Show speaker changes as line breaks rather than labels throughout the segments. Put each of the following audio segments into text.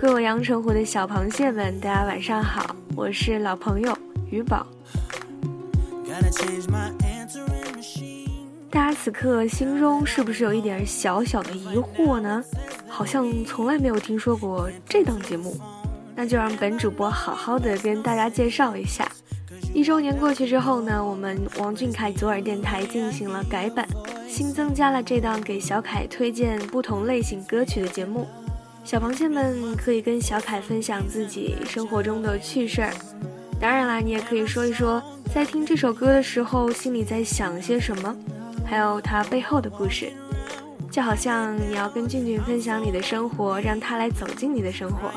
各位阳澄湖的小螃蟹们，大家晚上好，我是老朋友鱼宝。大家此刻心中是不是有一点小小的疑惑呢？好像从来没有听说过这档节目，那就让本主播好好的跟大家介绍一下。一周年过去之后呢，我们王俊凯左耳电台进行了改版，新增加了这档给小凯推荐不同类型歌曲的节目。小螃蟹们可以跟小凯分享自己生活中的趣事儿，当然啦，你也可以说一说在听这首歌的时候心里在想些什么，还有它背后的故事。就好像你要跟俊俊分享你的生活，让他来走进你的生活。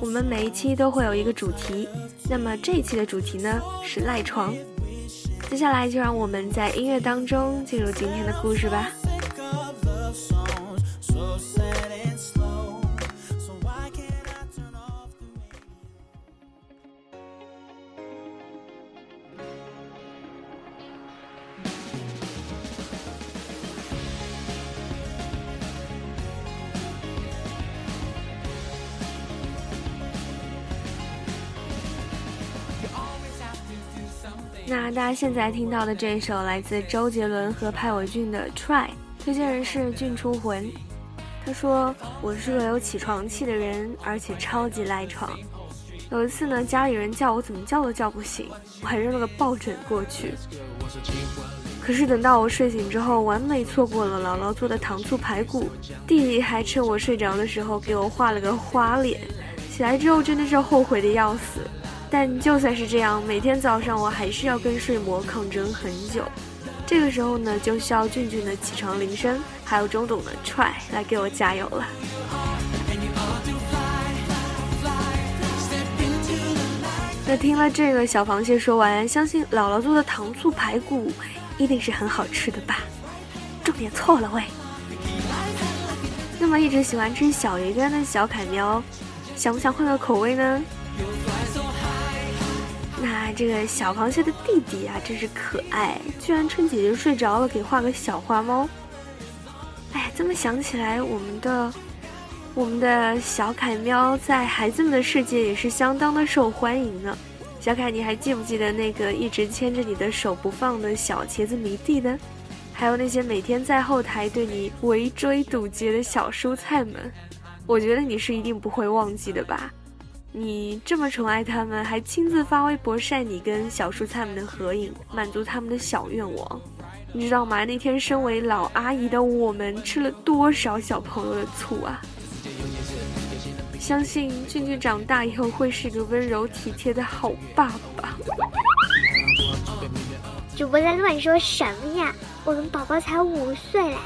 我们每一期都会有一个主题，那么这一期的主题呢是赖床。接下来就让我们在音乐当中进入今天的故事吧。那大家现在听到的这一首来自周杰伦和派伟俊的《Try》，推荐人是俊出魂。他说：“我是个有起床气的人，而且超级赖床。有一次呢，家里人叫我怎么叫都叫不醒，我还扔了个抱枕过去。可是等到我睡醒之后，完美错过了姥姥做的糖醋排骨，弟弟还趁我睡着的时候给我画了个花脸。起来之后真的是后悔的要死。”但就算是这样，每天早上我还是要跟睡魔抗争很久。这个时候呢，就需要俊俊的起床铃声，还有周董的踹来给我加油了。那听了这个小螃蟹说完，相信姥姥做的糖醋排骨一定是很好吃的吧？重点错了喂。那么一直喜欢吃小鱼干的小凯喵，想不想换个口味呢？那这个小螃蟹的弟弟啊，真是可爱，居然趁姐姐睡着了给画个小花猫。哎，这么想起来，我们的我们的小凯喵在孩子们的世界也是相当的受欢迎呢。小凯，你还记不记得那个一直牵着你的手不放的小茄子迷弟呢？还有那些每天在后台对你围追堵截的小蔬菜们，我觉得你是一定不会忘记的吧。你这么宠爱他们，还亲自发微博晒你跟小蔬菜们的合影，满足他们的小愿望，你知道吗？那天身为老阿姨的我们吃了多少小朋友的醋啊！相信俊俊长大以后会是个温柔体贴的好爸爸。
主播在乱说什么呀？我们宝宝才五岁嘞！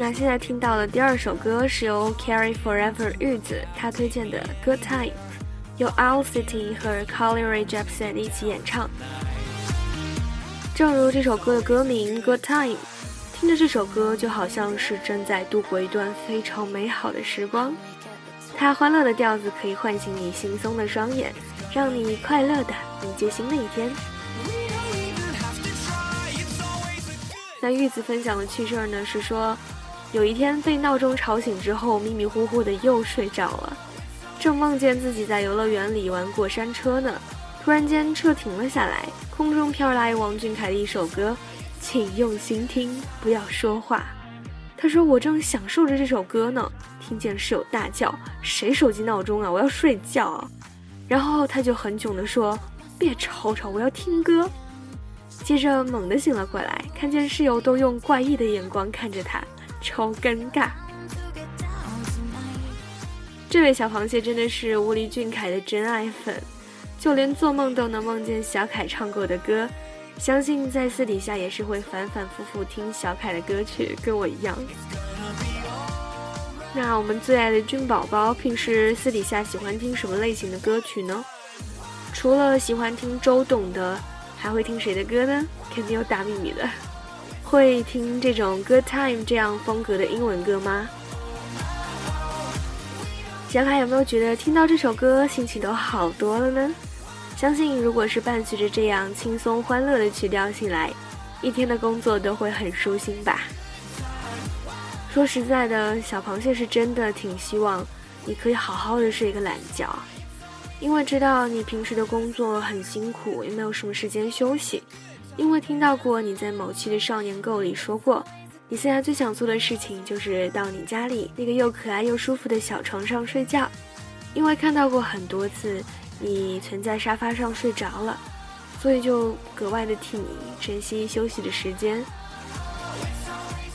那现在听到的第二首歌是由 Carry Forever 日子他推荐的《Good Time》，由 Owl City 和 Carly Rae Jepsen 一起演唱。正如这首歌的歌名《Good Time》，听着这首歌就好像是正在度过一段非常美好的时光。它欢乐的调子可以唤醒你惺忪的双眼，让你快乐的迎接新的一天。那玉子分享的趣事儿呢是说。有一天被闹钟吵醒之后，迷迷糊糊的又睡着了，正梦见自己在游乐园里玩过山车呢。突然间车停了下来，空中飘来王俊凯的一首歌，请用心听，不要说话。他说我正享受着这首歌呢，听见室友大叫：“谁手机闹钟啊？我要睡觉。”然后他就很囧地说：“别吵吵，我要听歌。”接着猛地醒了过来，看见室友都用怪异的眼光看着他。超尴尬！这位小螃蟹真的是吴黎俊凯的真爱粉，就连做梦都能梦见小凯唱过的歌，相信在私底下也是会反反复复听小凯的歌曲，跟我一样。那我们最爱的君宝宝，平时私底下喜欢听什么类型的歌曲呢？除了喜欢听周董的，还会听谁的歌呢？肯定有大秘密的。会听这种 Good Time 这样风格的英文歌吗？小凯有没有觉得听到这首歌心情都好多了呢？相信如果是伴随着这样轻松欢乐的曲调醒来，一天的工作都会很舒心吧。说实在的，小螃蟹是真的挺希望你可以好好的睡一个懒觉，因为知道你平时的工作很辛苦，也没有什么时间休息。因为听到过你在某期的《少年购》里说过，你现在最想做的事情就是到你家里那个又可爱又舒服的小床上睡觉。因为看到过很多次你存在沙发上睡着了，所以就格外的替你珍惜休息的时间。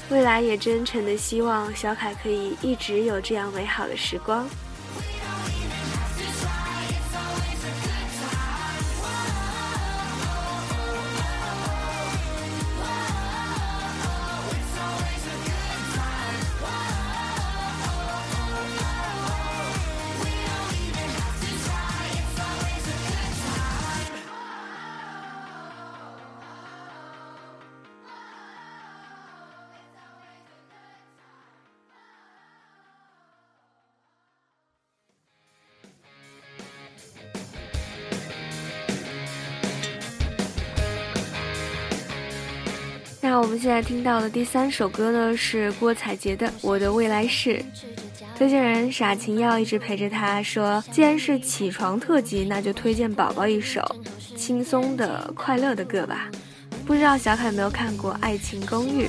未来也真诚的希望小凯可以一直有这样美好的时光。那我们现在听到的第三首歌呢，是郭采洁的《我的未来式》。推荐人傻晴要一直陪着他说，既然是起床特辑，那就推荐宝宝一首轻松的、快乐的歌吧。不知道小凯有没有看过《爱情公寓》，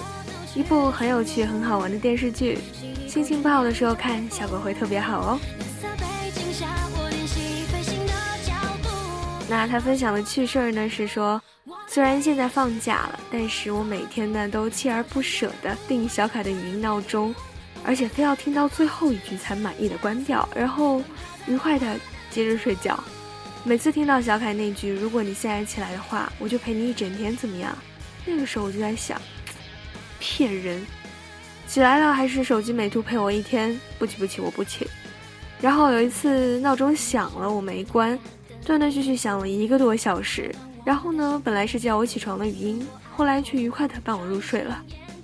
一部很有趣、很好玩的电视剧。心情不好的时候看，效果会特别好哦。那他分享的趣事儿呢，是说。虽然现在放假了，但是我每天呢都锲而不舍地定小凯的语音闹钟，而且非要听到最后一句才满意的关掉，然后愉快地接着睡觉。每次听到小凯那句“如果你现在起来的话，我就陪你一整天”，怎么样？那个时候我就在想，骗人！起来了还是手机美图陪我一天？不起不起，我不起。然后有一次闹钟响了，我没关，断断续续响了一个多小时。然后呢？本来是叫我起床的语音，后来却愉快地伴我入睡了。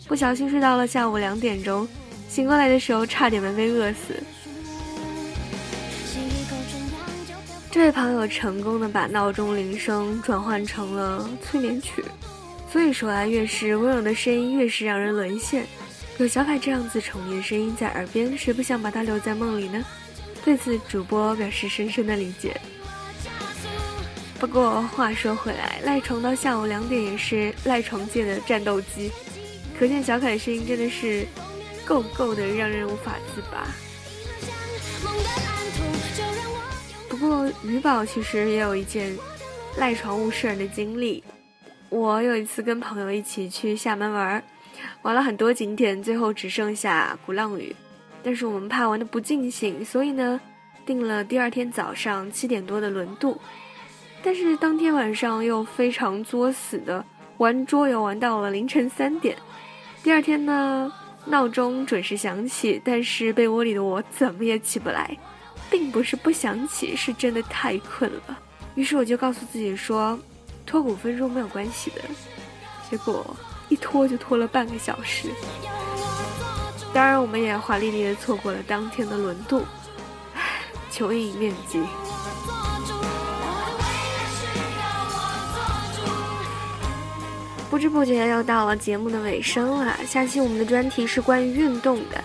不小心睡到了下午两点钟，醒过来的时候差点没被饿死。这位朋友成功的把闹钟铃声转换成了催眠曲，所以说啊，越是温柔的声音，越是让人沦陷。有小凯这样子宠溺的声音在耳边，谁不想把他留在梦里呢？对此，主播表示深深的理解。不过话说回来，赖床到下午两点也是赖床界的战斗机，可见小凯的声音真的是够够的让人无法自拔。不过鱼宝其实也有一件赖床误事儿的经历。我有一次跟朋友一起去厦门玩，玩了很多景点，最后只剩下鼓浪屿，但是我们怕玩的不尽兴，所以呢，订了第二天早上七点多的轮渡。但是当天晚上又非常作死的玩桌游玩到了凌晨三点。第二天呢，闹钟准时响起，但是被窝里的我怎么也起不来，并不是不想起，是真的太困了。于是我就告诉自己说，拖五分钟没有关系的。结果一拖就拖了半个小时。当然，我们也华丽丽的错过了当天的轮渡，求一面积。不知不觉又到了节目的尾声了。下期我们的专题是关于运动的，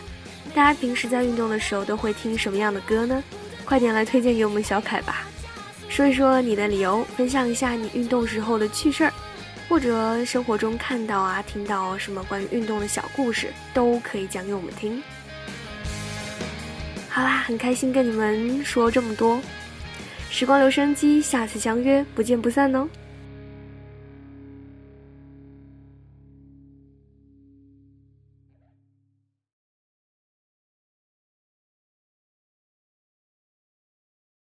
大家平时在运动的时候都会听什么样的歌呢？快点来推荐给我们小凯吧，说一说你的理由，分享一下你运动时候的趣事儿，或者生活中看到啊、听到什么关于运动的小故事，都可以讲给我们听。好啦，很开心跟你们说这么多，时光留声机，下次相约，不见不散哦。